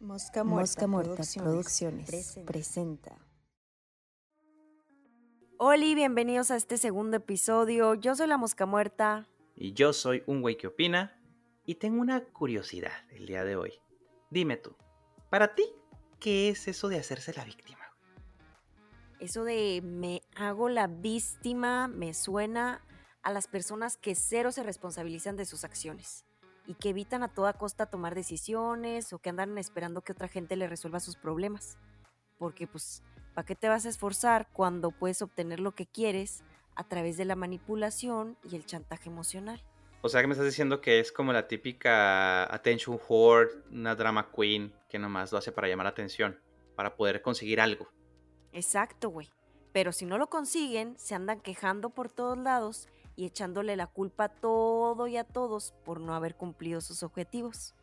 Mosca Muerta, Producciones, presenta. Hola, bienvenidos a este segundo episodio. Yo soy la Mosca Muerta. Y yo soy un güey que opina. Y tengo una curiosidad el día de hoy. Dime tú, para ti, ¿qué es eso de hacerse la víctima? Eso de me hago la víctima me suena a las personas que cero se responsabilizan de sus acciones y que evitan a toda costa tomar decisiones o que andan esperando que otra gente le resuelva sus problemas. Porque pues, ¿para qué te vas a esforzar cuando puedes obtener lo que quieres a través de la manipulación y el chantaje emocional? O sea que me estás diciendo que es como la típica attention whore, una drama queen que nomás lo hace para llamar la atención, para poder conseguir algo. Exacto, güey. Pero si no lo consiguen, se andan quejando por todos lados y echándole la culpa a todo y a todos por no haber cumplido sus objetivos.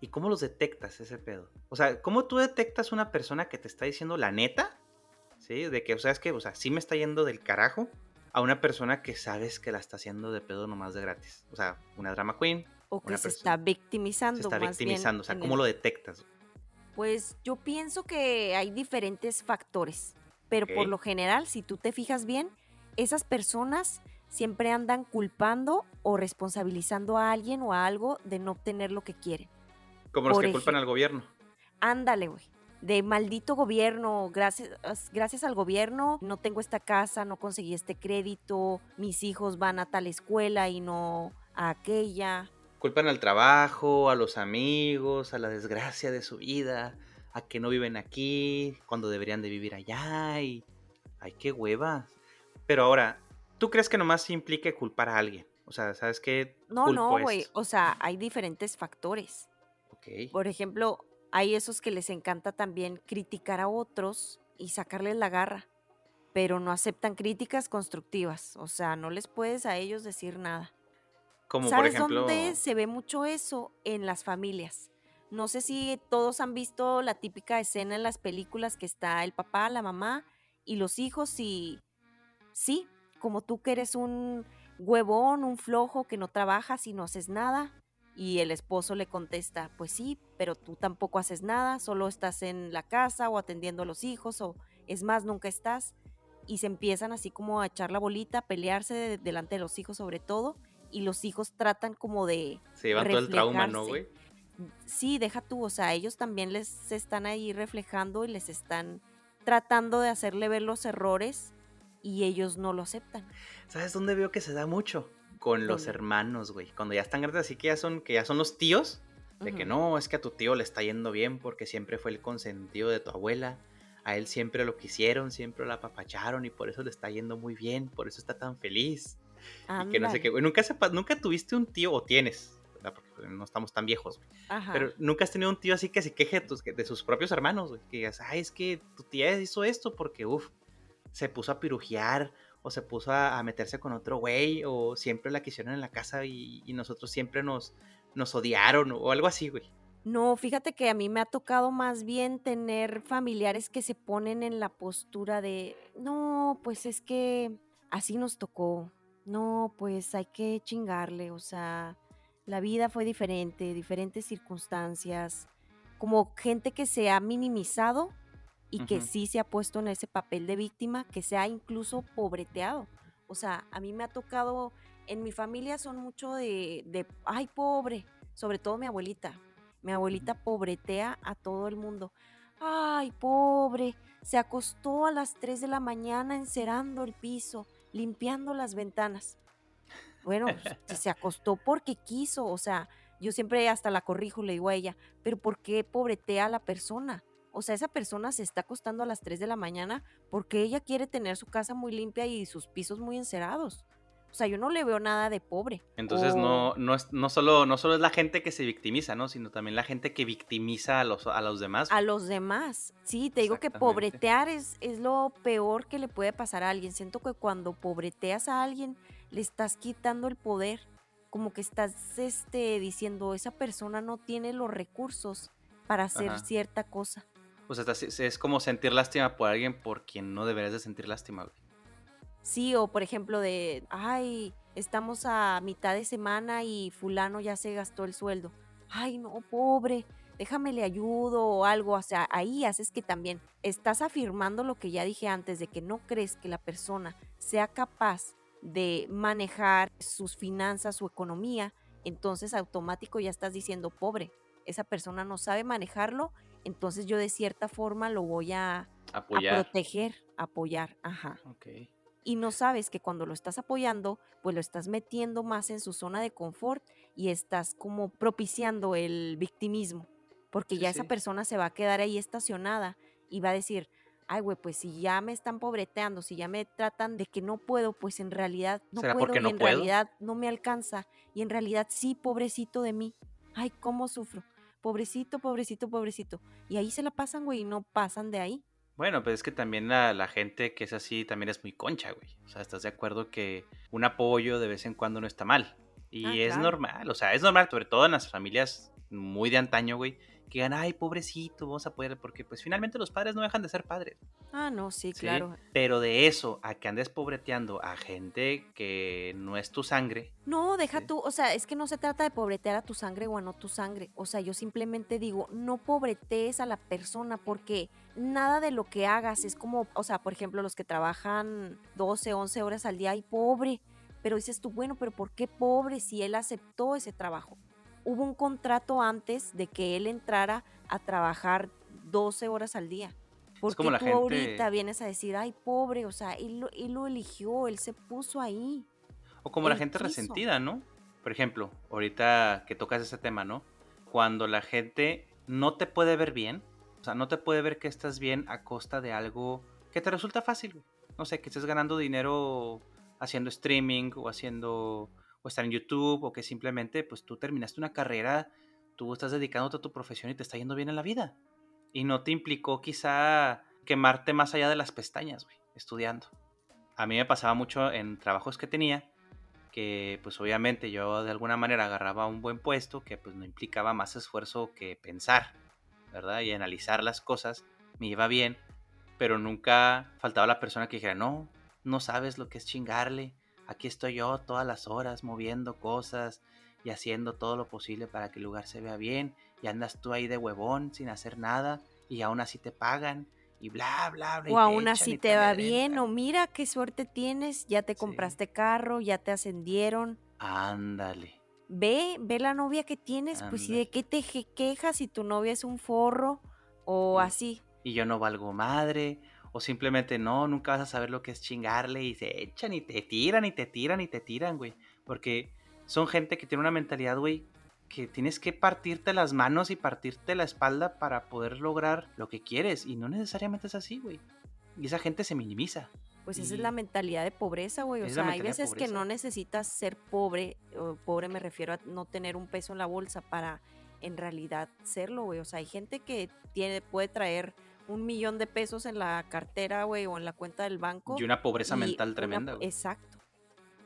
¿Y cómo los detectas ese pedo? O sea, ¿cómo tú detectas una persona que te está diciendo la neta? ¿Sí? De que, o sea, es que, o sea, sí me está yendo del carajo a una persona que sabes que la está haciendo de pedo nomás de gratis. O sea, una drama queen. O que se está victimizando. Se está victimizando. o sea, ¿cómo lo detectas? Pues yo pienso que hay diferentes factores, pero por lo general, si tú te fijas bien, esas personas siempre andan culpando o responsabilizando a alguien o a algo de no obtener lo que quieren. Como los que culpan al gobierno. Ándale, güey. De maldito gobierno, gracias, gracias al gobierno no tengo esta casa, no conseguí este crédito, mis hijos van a tal escuela y no a aquella. Culpan al trabajo, a los amigos, a la desgracia de su vida, a que no viven aquí cuando deberían de vivir allá y... ¡Ay, qué hueva! Pero ahora, ¿Tú crees que nomás implique culpar a alguien? O sea, ¿sabes qué? No, no, güey. O sea, hay diferentes factores. Ok. Por ejemplo, hay esos que les encanta también criticar a otros y sacarles la garra, pero no aceptan críticas constructivas. O sea, no les puedes a ellos decir nada. Como ¿Sabes por ejemplo... dónde se ve mucho eso? En las familias. No sé si todos han visto la típica escena en las películas que está el papá, la mamá y los hijos y sí, como tú que eres un huevón, un flojo que no trabajas y no haces nada. Y el esposo le contesta, pues sí, pero tú tampoco haces nada, solo estás en la casa o atendiendo a los hijos o es más, nunca estás. Y se empiezan así como a echar la bolita, a pelearse delante de los hijos sobre todo. Y los hijos tratan como de... Se llevan todo el trauma, ¿no, güey? Sí, deja tú, o sea, ellos también les están ahí reflejando y les están tratando de hacerle ver los errores y ellos no lo aceptan. ¿Sabes dónde veo que se da mucho? Con los hermanos, güey. Cuando ya están grandes, así que ya son, que ya son los tíos. De que no, es que a tu tío le está yendo bien porque siempre fue el consentido de tu abuela. A él siempre lo quisieron, siempre lo apapacharon y por eso le está yendo muy bien, por eso está tan feliz. Y que no sé qué, güey. Nunca, nunca tuviste un tío, o tienes, porque no estamos tan viejos, güey. Pero nunca has tenido un tío así que se queje de, de sus propios hermanos, güey. Que digas, ay, es que tu tía hizo esto porque, uff, se puso a pirujear o se puso a, meterse con otro güey o siempre la quisieron en la casa y, nosotros siempre nos, nos odiaron o algo así, güey. No, fíjate que a mí me ha tocado más bien tener familiares que se ponen en la postura de, no, pues es que así nos tocó, no, pues hay que chingarle, o sea, la vida fue diferente, diferentes circunstancias, como gente que se ha minimizado y que sí se ha puesto en ese papel de víctima, que se ha incluso pobreteado. O sea, a mí me ha tocado, en mi familia son mucho de, de ay, pobre, sobre todo mi abuelita. Mi abuelita pobretea a todo el mundo. Ay, pobre, se acostó a las 3 de la mañana encerando el piso, limpiando las ventanas. Bueno, pues, se acostó porque quiso, o sea, yo siempre hasta la corrijo, le digo a ella, pero ¿por qué pobretea a la persona? O sea, esa persona se está acostando a las 3 de la mañana porque ella quiere tener su casa muy limpia y sus pisos muy encerados. O sea, yo no le veo nada de pobre. Entonces no, no, es, no, solo, no solo es la gente que se victimiza, ¿no? Sino también la gente que victimiza a los, a los demás. A los demás. Sí, te digo que pobretear es, es lo peor que le puede pasar a alguien. Siento que cuando pobreteas a alguien, le estás quitando el poder. Como que estás este, diciendo, esa persona no tiene los recursos para hacer cierta cosa. O sea, es como sentir lástima por alguien por quien no deberías de sentir lástima. Sí, o por ejemplo de, ay, estamos a mitad de semana y fulano ya se gastó el sueldo. Ay, no, pobre, déjame le ayudo o algo, o sea, ahí haces que también estás afirmando lo que ya dije antes, de que no crees que la persona sea capaz de manejar sus finanzas, su economía, entonces automático ya estás diciendo pobre, esa persona no sabe manejarlo, entonces yo de cierta forma lo voy a, proteger, apoyar, ajá. Y no sabes que cuando lo estás apoyando, pues lo estás metiendo más en su zona de confort y estás como propiciando el victimismo, porque ya esa persona se va a quedar ahí estacionada y va a decir, ay, güey, pues si ya me están pobreteando, si ya me tratan de que no puedo, pues en realidad no puedo y en realidad no me alcanza y en realidad sí, pobrecito de mí. Ay, cómo sufro. Pobrecito, pobrecito, pobrecito. Y ahí se la pasan, güey, y no pasan de ahí. Bueno, pues es que también la, la, gente que es así también es muy concha, güey. O sea, ¿estás de acuerdo que un apoyo de vez en cuando no está mal? Y ah, es normal, o sea, es normal, sobre todo en las familias muy de antaño, güey, que digan, ay, pobrecito, vamos a poder, porque pues finalmente los padres no dejan de ser padres. Ah, no, sí, claro. Pero de eso a que andes pobreteando a gente que no es tu sangre. No, deja tú, o sea, es que no se trata de pobretear a tu sangre o a no tu sangre. O sea, yo simplemente digo, no pobretees a la persona porque nada de lo que hagas es como, o sea, por ejemplo, los que trabajan 12, 11 horas al día, y pobre. Pero dices tú, bueno, pero ¿por qué pobre si él aceptó ese trabajo? Hubo un contrato antes de que él entrara a trabajar 12 horas al día. Porque como tú ahorita vienes a decir, ay, pobre, o sea, él lo, eligió, él se puso ahí. O como la gente resentida, ¿no? Por ejemplo, ahorita que tocas ese tema, ¿no? Cuando la gente no te puede ver bien, o sea, no te puede ver que estás bien a costa de algo que te resulta fácil, No sé, que estés ganando dinero haciendo streaming o haciendo estar en YouTube o que simplemente pues tú terminaste una carrera, tú estás dedicándote a tu profesión y te está yendo bien en la vida. Y no te implicó quizá quemarte más allá de las pestañas, estudiando. A mí me pasaba mucho en trabajos que tenía, que pues obviamente yo de alguna manera agarraba un buen puesto que pues no implicaba más esfuerzo que pensar, ¿verdad? Y analizar las cosas, me iba bien, pero nunca faltaba la persona que dijera, no, no sabes lo que es chingarle, aquí estoy yo todas las horas moviendo cosas y haciendo todo lo posible para que el lugar se vea bien y andas tú ahí de huevón sin hacer nada y aún así te pagan y bla, bla, bla. O aún así te, va bien o mira qué suerte tienes, ya te compraste carro, ya te ascendieron. Ándale. Ve, ve la novia que tienes, pues y de qué te quejas si tu novia es un forro o así. Y yo no valgo madre, o simplemente no, nunca vas a saber lo que es chingarle y se echan y te tiran y te tiran y te tiran, güey. Porque son gente que tiene una mentalidad, güey, que tienes que partirte las manos y partirte la espalda para poder lograr lo que quieres. Y no necesariamente es así, güey. Y esa gente se minimiza. Pues esa es la mentalidad de pobreza, güey. O sea, hay veces que no necesitas ser pobre, o pobre me refiero a no tener un peso en la bolsa para en realidad serlo, güey. O sea, hay gente que tiene, puede traer un millón de pesos en la cartera, güey, o en la cuenta del banco. Y una pobreza mental tremenda, güey. Exacto.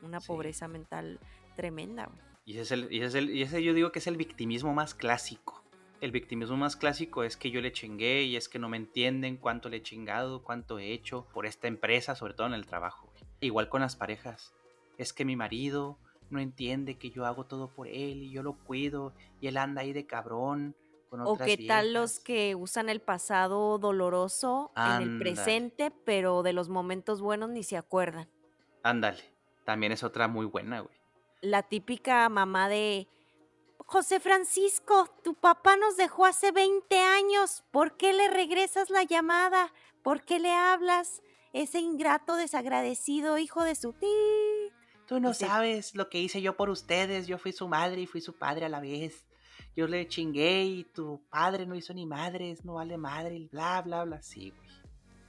Una pobreza mental tremenda, güey. Y ese, es el, y, ese el, y ese yo digo que es el victimismo más clásico. El victimismo más clásico es que yo le chingué y es que no me entienden cuánto le he chingado, cuánto he hecho por esta empresa, sobre todo en el trabajo. Güey. Igual con las parejas. Es que mi marido no entiende que yo hago todo por él y yo lo cuido y él anda ahí de cabrón o qué tal los que usan el pasado doloroso en el presente, pero de los momentos buenos ni se acuerdan. Ándale, también es otra muy buena, güey. La típica mamá de José Francisco, tu papá nos dejó hace 20 años. ¿Por qué le regresas la llamada? ¿Por qué le hablas? Ese ingrato, desagradecido hijo de su ti. Tú no sabes lo que hice yo por ustedes. Yo fui su madre y fui su padre a la vez yo le chingué y tu padre no hizo ni madres, no vale madre, bla, bla, bla. Sí, güey.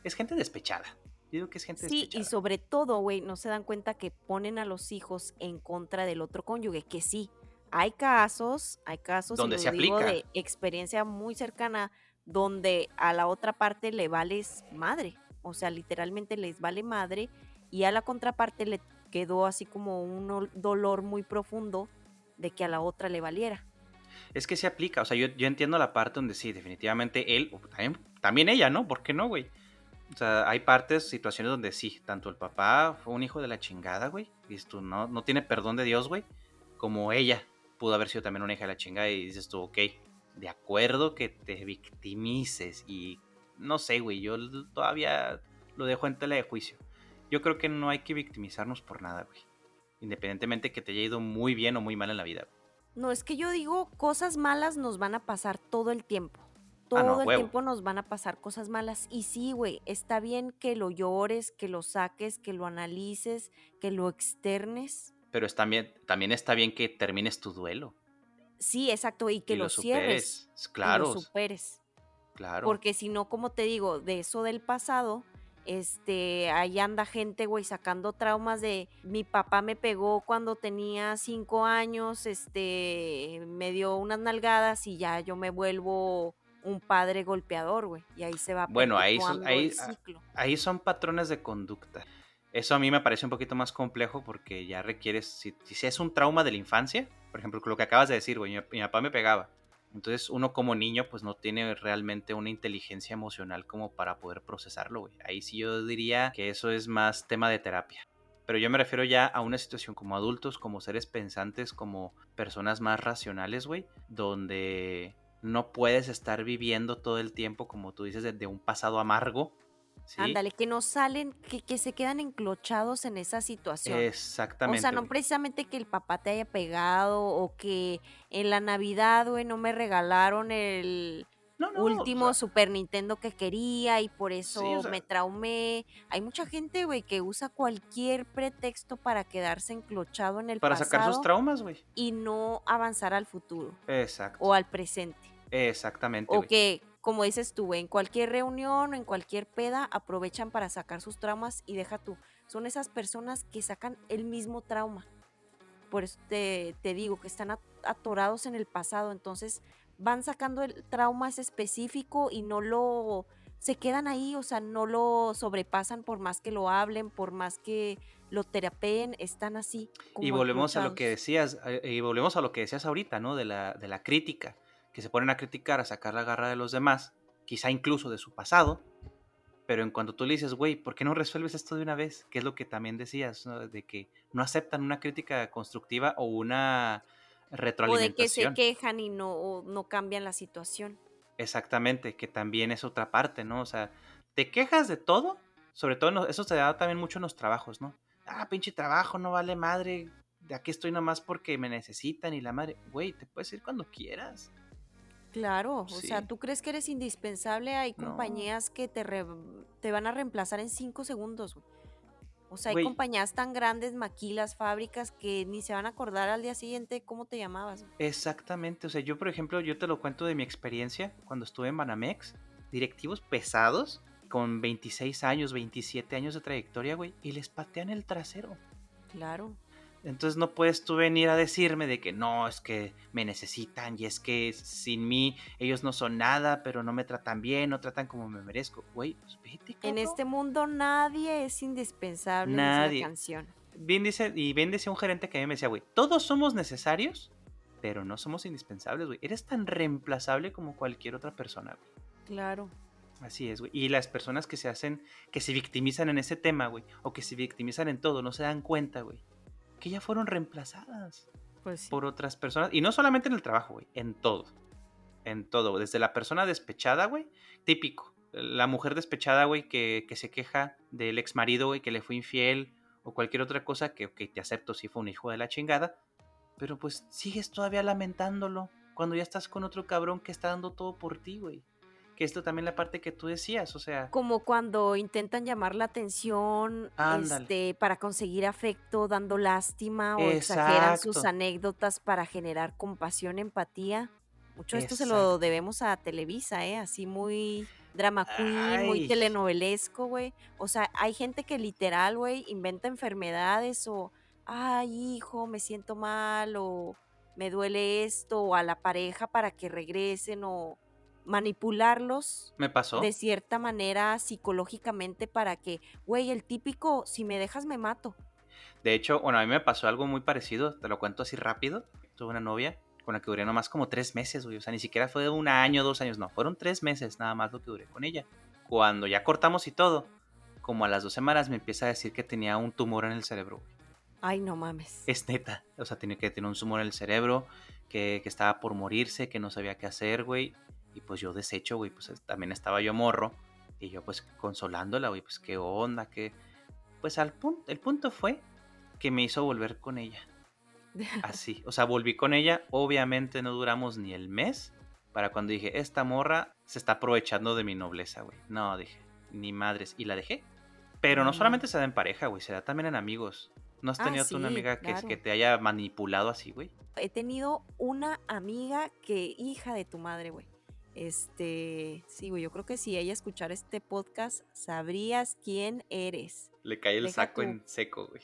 Es gente despechada. Yo digo que es gente sí, y sobre todo, güey, no se dan cuenta que ponen a los hijos en contra del otro cónyuge, que sí. Hay casos, hay casos donde se aplica. de experiencia muy cercana donde a la otra parte le vales madre, o sea, literalmente les vale madre y a la contraparte le quedó así como un dolor muy profundo de que a la otra le valiera es que se aplica. O sea, yo, entiendo la parte donde sí, definitivamente él, también, ella, ¿no? ¿Por qué no, güey? O sea, hay partes, situaciones donde sí, tanto el papá fue un hijo de la chingada, güey. Dices tú, no, no tiene perdón de Dios, güey. Como ella pudo haber sido también una hija de la chingada y dices tú, ok, de acuerdo que te victimices y no sé, güey, yo todavía lo dejo en tela de juicio. Yo creo que no hay que victimizarnos por nada, güey. Independientemente que te haya ido muy bien o muy mal en la vida. No, es que yo digo, cosas malas nos van a pasar todo el tiempo. Ah, Todo el tiempo nos van a pasar cosas malas. Y sí, güey, está bien que lo llores, que lo saques, que lo analices, que lo externes. Pero es también, también está bien que termines tu duelo. Sí, exacto, y que lo, cierres. Claro. Y lo superes. Claro. Porque si no, como te digo, de eso del pasado, este, ahí anda gente, güey, sacando traumas de mi papá me pegó cuando tenía cinco años, este, me dio unas nalgadas y ya yo me vuelvo un padre golpeador, güey. Y ahí se va. Bueno, ahí son, ahí, ahí son patrones de conducta. Eso a mí me parece un poquito más complejo porque ya requieres, si, si es un trauma de la infancia, por ejemplo, lo que acabas de decir, güey, mi, papá me pegaba. Entonces uno como niño pues no tiene realmente una inteligencia emocional como para poder procesarlo. Ahí sí yo diría que eso es más tema de terapia. Pero yo me refiero ya a una situación como adultos, como seres pensantes, como personas más racionales, güey, donde no puedes estar viviendo todo el tiempo, como tú dices, de, un pasado amargo. Ándale, que no salen, que, que, se quedan enclochados en esa situación. Exactamente. O sea, no precisamente que el papá te haya pegado o que en la Navidad, güey, no me regalaron el último Super Nintendo que quería y por eso me traumé. Hay mucha gente, güey, que usa cualquier pretexto para quedarse enclochado en el para pasado. Para sacar sus traumas, güey. Y no avanzar al futuro. Exacto. O al presente. Exactamente. O que, como dices tú, en cualquier reunión o en cualquier peda aprovechan para sacar sus traumas y deja tú. Son esas personas que sacan el mismo trauma. Por eso te, te digo que están atorados en el pasado. Entonces van sacando el trauma específico y no lo se quedan ahí, o sea, no lo sobrepasan por más que lo hablen, por más que lo terapeen, están así. y volvemos a lo que decías, eh, y volvemos a lo que decías ahorita, ¿no? De la, de la crítica que se ponen a criticar, a sacar la garra de los demás, quizá incluso de su pasado, pero en cuanto tú le dices, güey, ¿por qué no resuelves esto de una vez? Que es lo que también decías, de que no aceptan una crítica constructiva o una retroalimentación. O de que se quejan y no, no cambian la situación. Exactamente, que también es otra parte, ¿no? O sea, te quejas de todo, sobre todo eso se da también mucho en los trabajos, ¿no? Ah, pinche trabajo, no vale madre, de aquí estoy nomás porque me necesitan y la madre, güey, te puedes ir cuando quieras. Claro, o sea, tú crees que eres indispensable, hay compañías que te, te van a reemplazar en cinco segundos. O sea, hay compañías tan grandes, maquilas, fábricas, que ni se van a acordar al día siguiente cómo te llamabas. Exactamente, o sea, yo por ejemplo, yo te lo cuento de mi experiencia cuando estuve en Banamex, directivos pesados, con 26 años, 27 años de trayectoria, güey, y les patean el trasero. Claro. Entonces no puedes tú venir a decirme de que no, es que me necesitan y es que sin mí ellos no son nada, pero no me tratan bien, no tratan como me merezco. Güey, pues vete. En este mundo nadie es indispensable. Nadie. la canción. Bien dice, y bien decía un gerente que a mí me decía, güey, todos somos necesarios, pero no somos indispensables, güey. Eres tan reemplazable como cualquier otra persona, güey. Claro. Así es, güey. Y las personas que se hacen, que se victimizan en ese tema, güey, o que se victimizan en todo, no se dan cuenta, güey que ya fueron reemplazadas pues por otras personas. Y no solamente en el trabajo, güey, en todo. En todo. Desde la persona despechada, güey, típico. La mujer despechada, güey, que, se queja del ex marido, güey, que le fue infiel o cualquier otra cosa que, te acepto si fue un hijo de la chingada. Pero pues sigues todavía lamentándolo cuando ya estás con otro cabrón que está dando todo por ti, güey que esto también la parte que tú decías, o sea. Como cuando intentan llamar la atención este, para conseguir afecto, dando lástima o exageran sus anécdotas para generar compasión, empatía. Mucho esto se lo debemos a Televisa, ¿eh? Así muy drama queen, muy telenovelesco, güey. O sea, hay gente que literal, güey, inventa enfermedades o, ay, hijo, me siento mal o me duele esto o a la pareja para que regresen o manipularlos. Me pasó. De cierta manera psicológicamente para que, güey, el típico, si me dejas me mato. De hecho, bueno, a mí me pasó algo muy parecido, te lo cuento así rápido. Tuve una novia con la que duré nomás como tres meses, güey. O sea, ni siquiera fue de un año, dos años, no. Fueron tres meses nada más lo que duré con ella. Cuando ya cortamos y todo, como a las dos semanas me empieza a decir que tenía un tumor en el cerebro, Ay, no mames. Es neta. O sea, tiene que tener un tumor en el cerebro, que, que estaba por morirse, que no sabía qué hacer, güey. Y pues yo deshecho, güey, pues también estaba yo morro. Y yo pues consolándola, güey, pues qué onda, qué... Pues al punto, el punto fue que me hizo volver con ella. Así, o sea, volví con ella, obviamente no duramos ni el mes para cuando dije, esta morra se está aprovechando de mi nobleza, güey. No, dije, ni madres, y la dejé. Pero no solamente se da en pareja, güey, se da también en amigos. ¿No has Ah, tenido tú una amiga que, claro. que te haya manipulado así, güey? He tenido una amiga que, hija de tu madre, güey. Este, sí, güey, yo creo que si ella escuchara este podcast, sabrías quién eres. Le cae el Deja saco en seco, güey.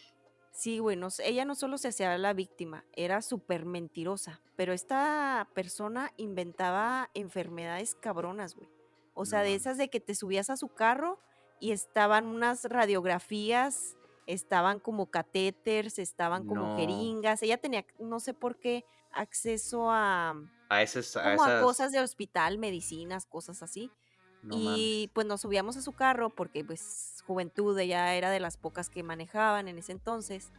Sí, güey, no ella no solo se hacía la víctima, era súper mentirosa, pero esta persona inventaba enfermedades cabronas, güey. O sea, No de esas de que te subías a su carro y estaban unas radiografías, estaban como catéteres, estaban como No. jeringas. Ella tenía, no sé por qué, acceso a, A, esas, a como a cosas de hospital, medicinas, cosas así. no y mames. pues nos subíamos a su carro porque pues juventud, ella era de las pocas que manejaban en ese entonces.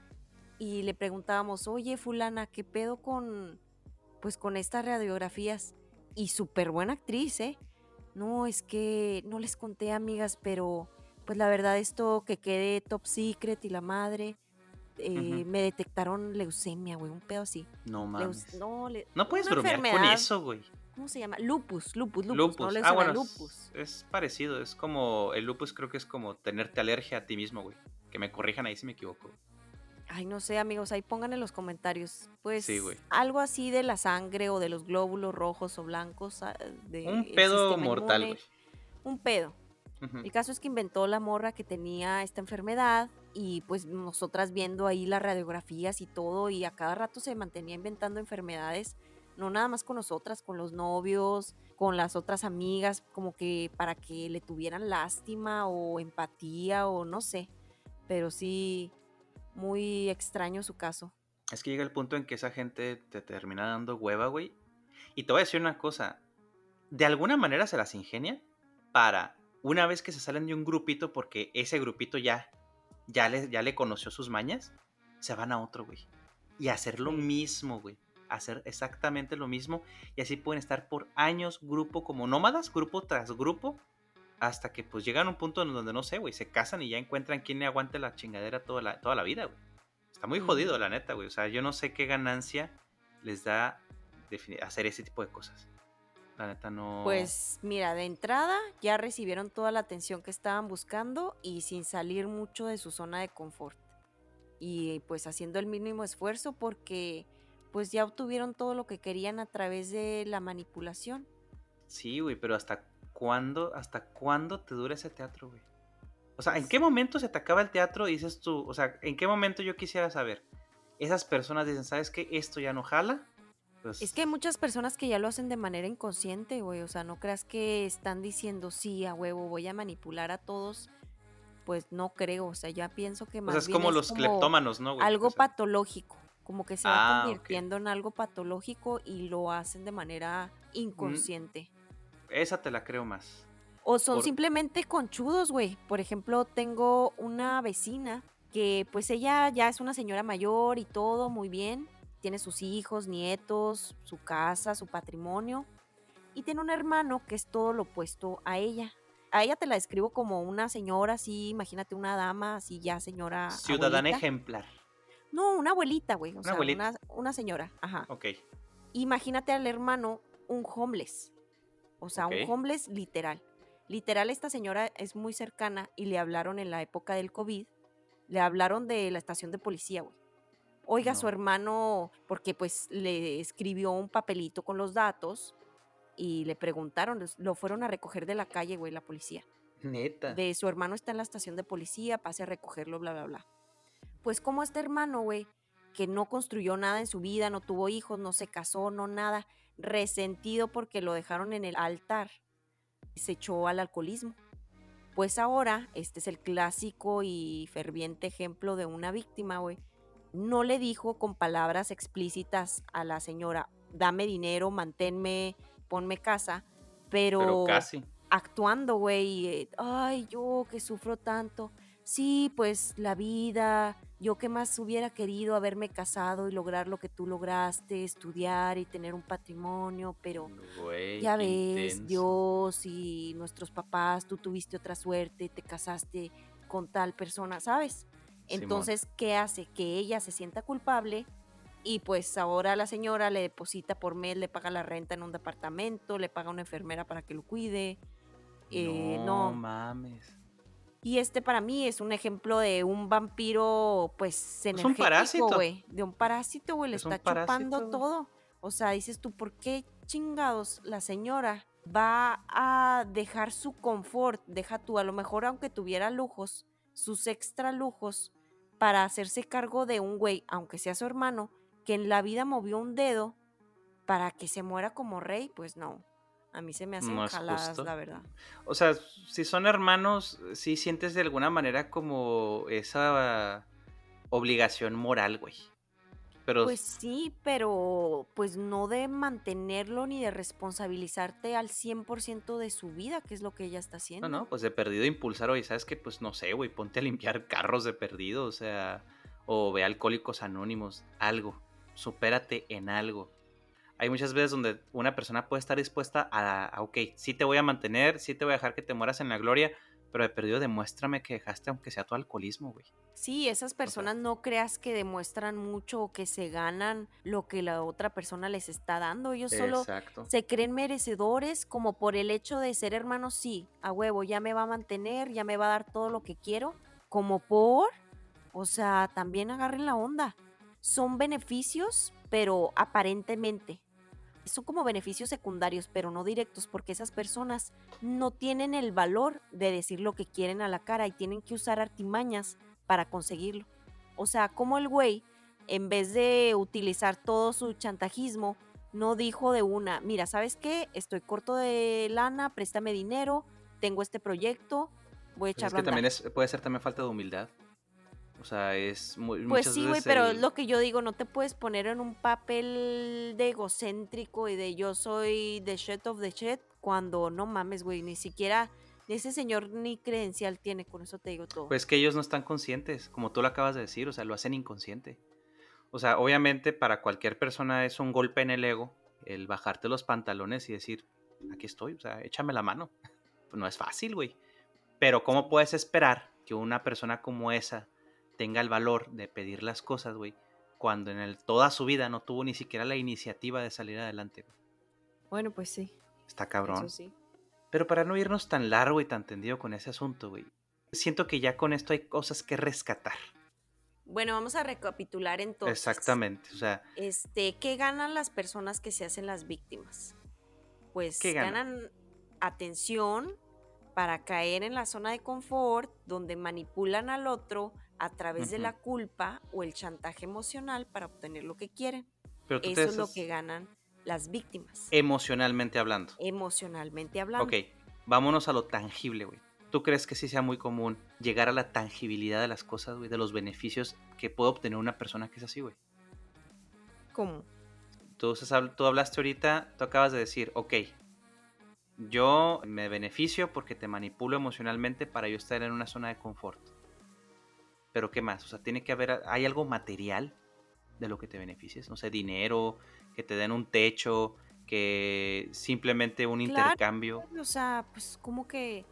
Y le preguntábamos, oye fulana, ¿qué pedo con pues con estas radiografías? Y súper buena actriz, ¿eh? No, es que no les conté amigas, pero pues la verdad esto que quede top secret y la madre, eh, me detectaron leucemia, güey, un pedo así. No mames. no, le- No puedes bromear con eso, güey. ¿Cómo se llama? Lupus, lupus, lupus. Lupus. No ah, bueno, lupus. es, parecido. Es como. El lupus creo que es como tenerte alergia a ti mismo, güey. Que me corrijan ahí si me equivoco. Ay, no sé, amigos, ahí pongan en los comentarios. Pues Sí, algo así de la sangre o de los glóbulos rojos o blancos. ah, De Un pedo mortal, güey. Un pedo. Ujú. El caso es que inventó la morra que tenía esta enfermedad y pues nosotras viendo ahí las radiografías y todo y a cada rato se mantenía inventando enfermedades, no nada más con nosotras, con los novios, con las otras amigas, como que para que le tuvieran lástima o empatía o no sé, pero sí muy extraño su caso. Es que llega el punto en que esa gente te termina dando hueva, güey. Y te voy a decir una cosa. De alguna manera se las ingenia para una vez que se salen de un grupito porque ese grupito ya, ya, le, ya le conoció sus mañas, se van a otro, güey. Y hacer lo mismo, güey. Hacer exactamente lo mismo. Y así pueden estar por años, grupo como nómadas, grupo tras grupo. Hasta que pues llegan a un punto en donde no sé, güey. Se casan y ya encuentran quién le aguante la chingadera toda la, toda la vida, güey. Está muy jodido, la neta, güey. O sea, yo no sé qué ganancia les da hacer ese tipo de cosas. La neta no. Pues mira, de entrada ya recibieron toda la atención que estaban buscando y sin salir mucho de su zona de confort. Y pues haciendo el mínimo esfuerzo porque pues ya obtuvieron todo lo que querían a través de la manipulación. Sí, güey, pero ¿hasta cuándo, hasta cuándo te dura ese teatro, güey? O sea, ¿en qué momento se te acaba el teatro y dices tú, o sea, ¿en qué momento yo quisiera saber? Esas personas dicen, ¿sabes qué? Esto ya no jala. Pues, Es que hay muchas personas que ya lo hacen de manera inconsciente, güey. O sea, no creas que están diciendo, sí, a huevo, voy a manipular a todos. Pues no creo. O sea, ya pienso que o más sea, es bien como los cleptómanos, ¿no, güey? algo O sea, patológico, como que se va Ah, convirtiendo en algo patológico y lo hacen de manera inconsciente. Esa te la creo más. O son por- simplemente conchudos, güey. Por ejemplo, tengo una vecina que pues ella ya es una señora mayor y todo muy bien. Tiene sus hijos, nietos, su casa, su patrimonio. Y tiene un hermano que es todo lo opuesto a ella. A ella te la describo como una señora así, imagínate una dama así ya señora. Ciudadana abuelita. ejemplar. No, una abuelita, güey. O Una sea, abuelita. una, una señora. Ajá. Ok. Imagínate al hermano un homeless. O sea, un homeless literal. Literal, esta señora es muy cercana y le hablaron en la época del COVID. Le hablaron de la estación de policía, güey. Oiga, su No. hermano, porque pues le escribió un papelito con los datos y le preguntaron, lo fueron a recoger de la calle, güey, la policía Neta. de su hermano está en la estación de policía, pase a recogerlo, bla, bla, bla. Pues como este hermano, güey, que no construyó nada en su vida, no tuvo hijos, no se casó, no nada, resentido porque lo dejaron en el altar, se echó al alcoholismo. Pues ahora, este es el clásico y ferviente ejemplo de una víctima, güey. No le dijo con palabras explícitas a la señora, dame dinero, manténme, ponme casa, Pero casi. actuando, güey. eh, Ay, yo que sufro tanto. Sí, pues la vida, yo qué más hubiera querido haberme casado y lograr lo que tú lograste, estudiar y tener un patrimonio, pero ya ves, Dios y nuestros papás, tú tuviste otra suerte, te casaste con tal persona, ¿sabes? Entonces, ¿qué hace? Que ella se sienta culpable y pues ahora la señora le deposita por mes, le paga la renta en un departamento, le paga una enfermera para que lo cuide. Eh, no, mames. Y este para mí es un ejemplo de un vampiro, pues, energético, un parásito. De un parásito, güey. Le está chupando todo. O sea, dices tú, ¿por qué chingados la señora va a dejar su confort? Deja tú, a lo mejor aunque tuviera lujos, sus extra lujos, para hacerse cargo de un güey, aunque sea su hermano, que en la vida movió un dedo para que se muera como rey, pues no. A mí se me hacen jaladas, la verdad. O sea, si son hermanos, sí sientes de alguna manera como esa obligación moral, güey. Pero... Pues sí, pero pues no de mantenerlo ni de responsabilizarte al 100% de su vida, que es lo que ella está haciendo. No, no, pues de perdido impulsar, oye, ¿sabes qué? Pues no sé, güey, ponte a limpiar carros de perdido, o sea, o ve alcohólicos anónimos, algo, supérate en algo hay muchas veces donde una persona puede estar dispuesta a, ok, sí te voy a mantener, sí te voy a dejar que te mueras en la gloria, pero de perdido demuéstrame que dejaste aunque sea tu alcoholismo, güey. Sí, esas personas no creas que demuestran mucho o que se ganan lo que la otra persona les está dando. Ellos solo se creen merecedores como por el hecho de ser hermanos, sí, a huevo, ya me va a mantener, ya me va a dar todo lo que quiero, como por, o sea, también agarren la onda. Son beneficios, pero aparentemente, son como beneficios secundarios, pero no directos, porque esas personas no tienen el valor de decir lo que quieren a la cara y tienen que usar artimañas para conseguirlo. O sea, como el güey, en vez de utilizar todo su chantajismo, no dijo de una, mira, ¿sabes qué? Estoy corto de lana, préstame dinero, tengo este proyecto, voy a echarlo Es que también puede ser también falta de humildad. O sea, es muy... Pues sí, güey, pero lo que yo digo, no te puedes poner en un papel de egocéntrico y de yo soy the shit of the shit cuando no mames, güey, ni siquiera ese señor ni credencial tiene, con eso te digo todo. Pues que ellos no están conscientes, como tú lo acabas de decir, o sea, lo hacen inconsciente. O sea, obviamente para cualquier persona es un golpe en el ego el bajarte los pantalones y decir, aquí estoy, o sea, échame la mano. Pues no es fácil, güey. Pero ¿cómo puedes esperar que una persona como esa tenga el valor de pedir las cosas, güey, cuando en el, toda su vida no tuvo ni siquiera la iniciativa de salir adelante. Bueno, pues sí. Está cabrón. sí. Pero para no irnos tan largo y tan tendido con ese asunto, güey, siento que ya con esto hay cosas que rescatar. Bueno, vamos a recapitular entonces. Exactamente, o sea. Este, ¿qué ganan las personas que se hacen las víctimas? Pues ganan atención para caer en la zona de confort, donde manipulan al otro, a través de la culpa o el chantaje emocional para obtener lo que quieren. Eso es lo que ganan las víctimas. Emocionalmente hablando. Emocionalmente hablando. Ok, vámonos a lo tangible, güey. ¿Tú crees que sí sea muy común llegar a la tangibilidad de las cosas, güey, de los beneficios que puede obtener una persona que es así, güey? ¿Cómo? Tú, tú hablaste ahorita, tú acabas de decir, ok, yo me beneficio porque te manipulo emocionalmente para yo estar en una zona de confort. Pero ¿qué más? O sea, tiene que haber, ¿hay algo material de lo que te beneficies? No sé, dinero, que te den un techo, que simplemente un intercambio. O sea, pues como que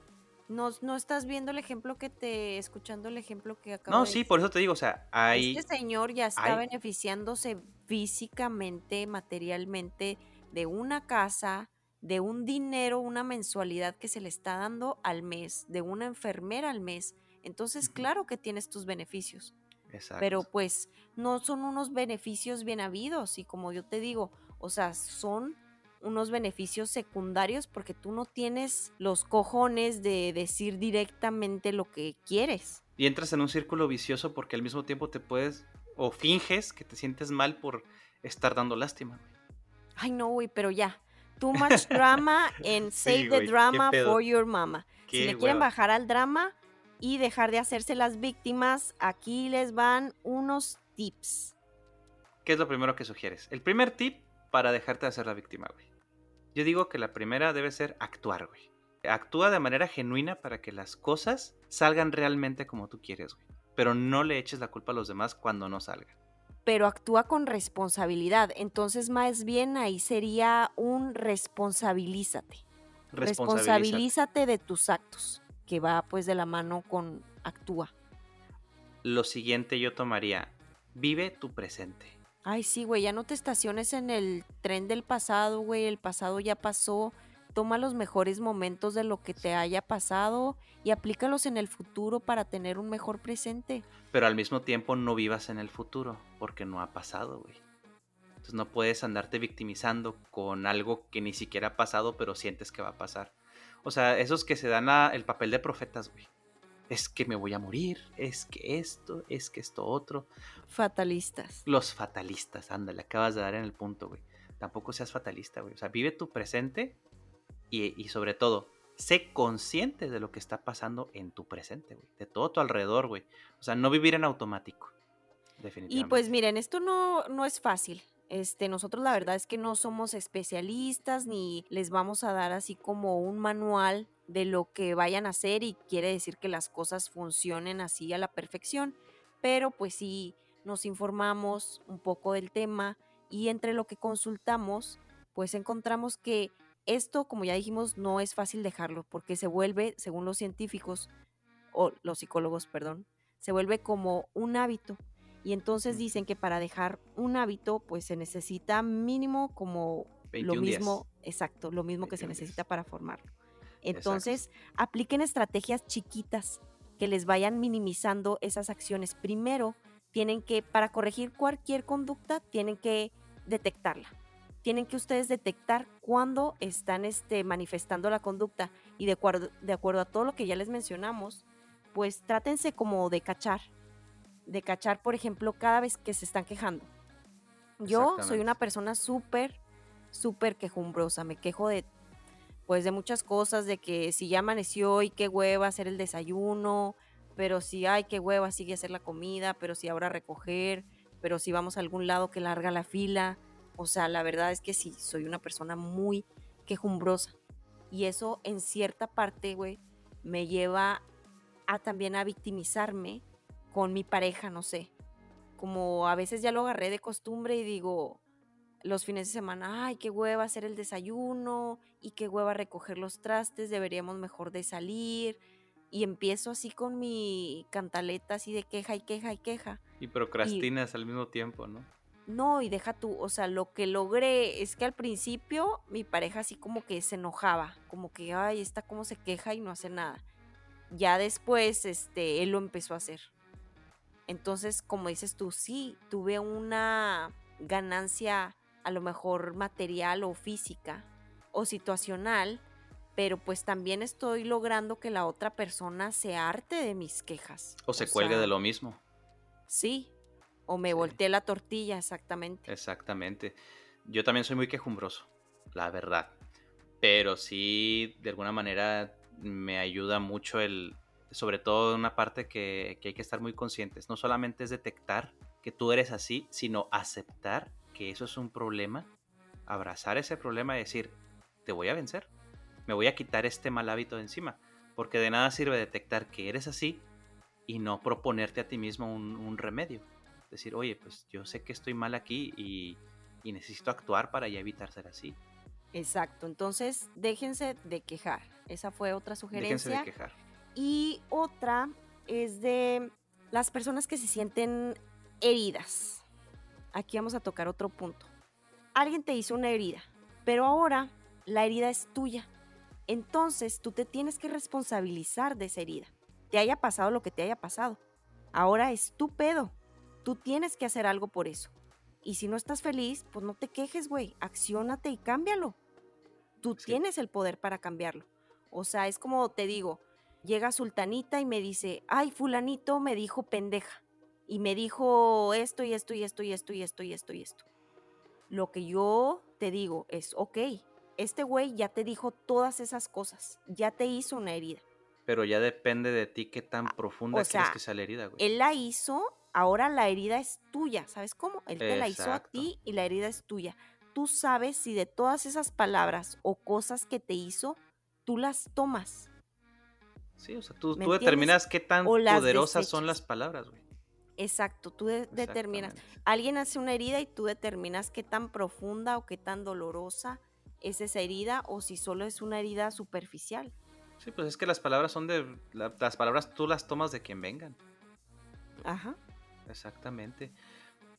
no, no estás viendo el ejemplo que te, escuchando el ejemplo que acabo No, sí, por eso te digo, o sea, hay... Este señor ya está beneficiándose físicamente, materialmente de una casa, de un dinero, una mensualidad que se le está dando al mes, de una enfermera al mes, entonces, claro que tienes tus beneficios. Exacto. Pero pues no son unos beneficios bien habidos y como yo te digo, o sea, son unos beneficios secundarios porque tú no tienes los cojones de decir directamente lo que quieres. Y entras en un círculo vicioso porque al mismo tiempo te puedes o finges que te sientes mal por estar dando lástima. Ay, no, güey, pero ya. Too much drama and save the drama for your mama. si le quieren bajar al drama, y dejar de hacerse las víctimas, aquí les van unos tips. ¿Qué es lo primero que sugieres? El primer tip para dejarte de hacer la víctima, güey. Yo digo que la primera debe ser actuar, güey. Actúa de manera genuina para que las cosas salgan realmente como tú quieres, güey. pero no le eches la culpa a los demás cuando no salga. Pero actúa con responsabilidad. Entonces, más bien ahí sería un responsabilízate. Responsabilízate de tus actos, que va pues de la mano con actúa. Lo siguiente yo tomaría, vive tu presente. Ay, sí, güey, ya no te estaciones en el tren del pasado, güey, el pasado ya pasó. Toma los mejores momentos de lo que te haya pasado y aplícalos en el futuro para tener un mejor presente. Pero al mismo tiempo no vivas en el futuro, porque no ha pasado, güey. Entonces no puedes andarte victimizando con algo que ni siquiera ha pasado, pero sientes que va a pasar. O sea, esos que se dan el papel de profetas, güey es que me voy a morir, es que esto, es que esto otro. Fatalistas. Los fatalistas, ándale, acabas de dar en el punto, güey. Tampoco seas fatalista, güey. O sea, vive tu presente y, sobre todo, sé consciente de lo que está pasando en tu presente, güey. De todo tu alrededor, güey. O sea, no vivir en automático. Definitivamente. Y pues miren, esto no, no es fácil. Este, nosotros la verdad es que no somos especialistas ni les vamos a dar así como un manual de lo que vayan a hacer y quiere decir que las cosas funcionen así a la perfección, pero pues sí nos informamos un poco del tema y entre lo que consultamos, pues encontramos que esto, como ya dijimos, no es fácil dejarlo porque se vuelve, según los científicos o los psicólogos, perdón, se vuelve como un hábito. Y entonces dicen que para dejar un hábito, pues se necesita mínimo como lo mismo, exacto, lo mismo que se necesita para formarlo. Entonces, apliquen estrategias chiquitas que les vayan minimizando esas acciones. Primero, tienen que, para corregir cualquier conducta, tienen que detectarla. Tienen que ustedes detectar cuándo están este, manifestando la conducta y de acuerdo, de acuerdo a todo lo que ya les mencionamos, pues trátense como de cachar. De cachar, por ejemplo, cada vez que se están quejando. Yo soy una persona súper, súper quejumbrosa. Me quejo de pues de muchas cosas, de que si ya amaneció y qué hueva hacer el desayuno, pero si hay qué hueva sigue hacer la comida, pero si ahora recoger, pero si vamos a algún lado que larga la fila. O sea, la verdad es que sí, soy una persona muy quejumbrosa. Y eso en cierta parte, güey, me lleva a también a victimizarme con mi pareja, no sé. Como a veces ya lo agarré de costumbre y digo, los fines de semana, ay, qué hueva hacer el desayuno y qué hueva recoger los trastes, deberíamos mejor de salir. Y empiezo así con mi cantaleta así de queja y queja y queja. Y procrastinas al mismo tiempo, ¿no? No, y deja tú, o sea, lo que logré es que al principio mi pareja así como que se enojaba, como que, ay, está como se queja y no hace nada. Ya después, este, él lo empezó a hacer. Entonces, como dices tú, sí, tuve una ganancia a lo mejor material o física o situacional, pero pues también estoy logrando que la otra persona se arte de mis quejas. O se cuelgue de lo mismo. Sí, o me volteé la tortilla, exactamente. Exactamente. Yo también soy muy quejumbroso, la verdad. Pero sí, de alguna manera me ayuda mucho el, sobre todo una parte que, que hay que estar muy conscientes. No solamente es detectar que tú eres así, sino aceptar que eso es un problema, abrazar ese problema y decir, te voy a vencer, me voy a quitar este mal hábito de encima, porque de nada sirve detectar que eres así y no proponerte a ti mismo un, remedio. Decir, oye, pues yo sé que estoy mal aquí y, necesito actuar para ya evitar ser así. Exacto, entonces déjense de quejar. Esa fue otra sugerencia. Déjense de quejar. Y otra es de las personas que se sienten heridas aquí vamos a tocar otro punto. Alguien te hizo una herida, pero ahora la herida es tuya. Entonces tú te tienes que responsabilizar de esa herida. Te haya pasado lo que te haya pasado. Ahora es tu pedo. Tú tienes que hacer algo por eso. Y si no estás feliz, pues no te quejes, güey. Acciónate y cámbialo. Tú tienes el poder para cambiarlo. O sea, es como te digo, llega Sultanita y me dice, ay, fulanito me dijo pendeja y me dijo esto y esto y esto y esto y esto y esto y esto. Lo que yo te digo es, ok, este güey ya te dijo todas esas cosas, ya te hizo una herida. Pero ya depende de ti qué tan ah, profunda quieres que sea la herida, güey. Él la hizo, ahora la herida es tuya, ¿sabes cómo? Él te la hizo a ti y la herida es tuya. Tú sabes si de todas esas palabras o cosas que te hizo, tú las tomas. Sí, o sea, tú, determinas qué tan poderosas son las palabras, güey. Exacto, tú determinas. Alguien hace una herida y tú determinas qué tan profunda o qué tan dolorosa es esa herida o si solo es una herida superficial. Sí, pues es que las palabras son de. las palabras tú las tomas de quien vengan. Ajá. Exactamente.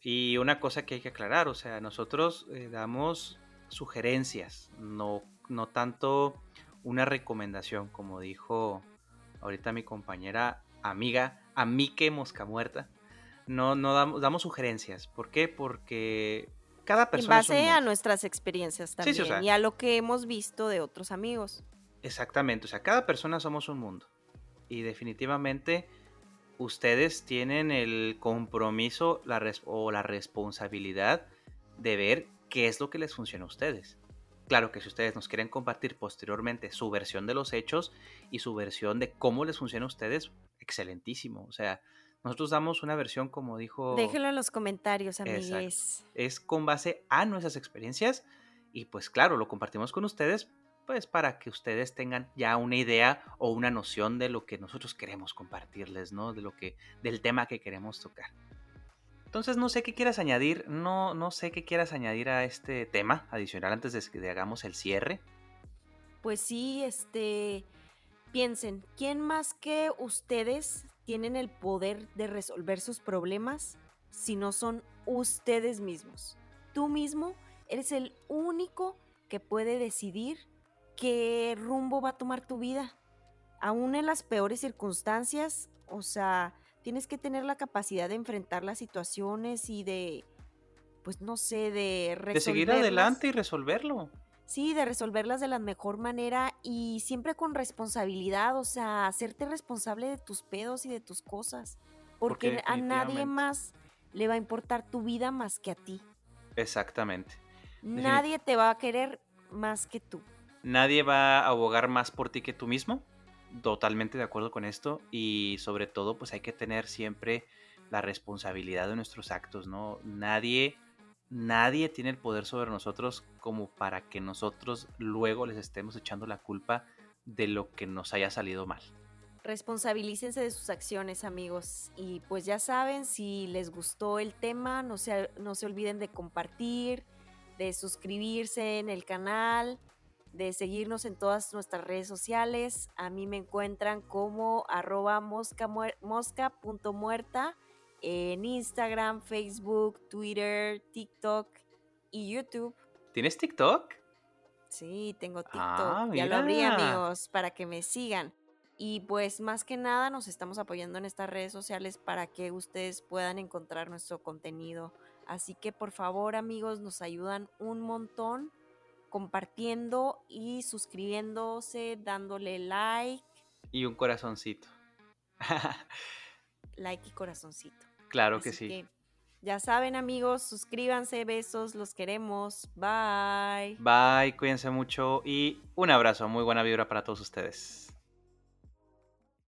Y una cosa que hay que aclarar, o sea, nosotros eh, damos sugerencias, no, no tanto una recomendación, como dijo ahorita mi compañera amiga, Amique Mosca Muerta. No, no damos, damos sugerencias. ¿Por qué? Porque cada persona. En base a nuestras experiencias también y a lo que hemos visto de otros amigos. Exactamente, o sea, cada persona somos un mundo. Y definitivamente ustedes tienen el compromiso la o la responsabilidad de ver qué es lo que les funciona a ustedes. Claro que si ustedes nos quieren compartir posteriormente su versión de los hechos y su versión de cómo les funciona a ustedes, excelentísimo. O sea, nosotros damos una versión como dijo... Déjenlo en los comentarios, amigues. Es con base a nuestras experiencias y pues claro, lo compartimos con ustedes pues para que ustedes tengan ya una idea o una noción de lo que nosotros queremos compartirles, ¿no? De lo que, del tema que queremos tocar. Entonces no sé qué quieras añadir, no, no sé qué quieras añadir a este tema adicional antes de que hagamos el cierre. Pues sí, este, piensen, ¿quién más que ustedes tienen el poder de resolver sus problemas si no son ustedes mismos? Tú mismo eres el único que puede decidir qué rumbo va a tomar tu vida. Aún en las peores circunstancias, o sea, tienes que tener la capacidad de enfrentar las situaciones y de, pues no sé, de De seguir adelante y resolverlo. Sí, de resolverlas de la mejor manera y siempre con responsabilidad, o sea, hacerte responsable de tus pedos y de tus cosas. Porque, a nadie más le va a importar tu vida más que a ti. Exactamente. Nadie te va a querer más que tú. Nadie va a abogar más por ti que tú mismo. Totalmente de acuerdo con esto. Y sobre todo, pues hay que tener siempre la responsabilidad de nuestros actos, ¿no? Nadie, nadie tiene el poder sobre nosotros como para que nosotros luego les estemos echando la culpa de lo que nos haya salido mal. Responsabilícense de sus acciones, amigos. Y pues ya saben, si les gustó el tema, no se, no se olviden de compartir, de suscribirse en el canal de seguirnos en todas nuestras redes sociales. A mí me encuentran como arroba mosca.muerta en Instagram, Facebook, Twitter, TikTok y YouTube. ¿Tienes TikTok? Sí, tengo ah, TikTok. ya lo abrí, amigos, para que me sigan. Y pues más que nada nos estamos apoyando en estas redes sociales para que ustedes puedan encontrar nuestro contenido. Así que por favor amigos nos ayudan un montón compartiendo y suscribiéndose, dándole like. Y un corazoncito. like y corazoncito. Claro que sí. ya saben amigos, suscríbanse, besos, los queremos. Bye. Bye, cuídense mucho y un abrazo, muy buena vibra para todos ustedes.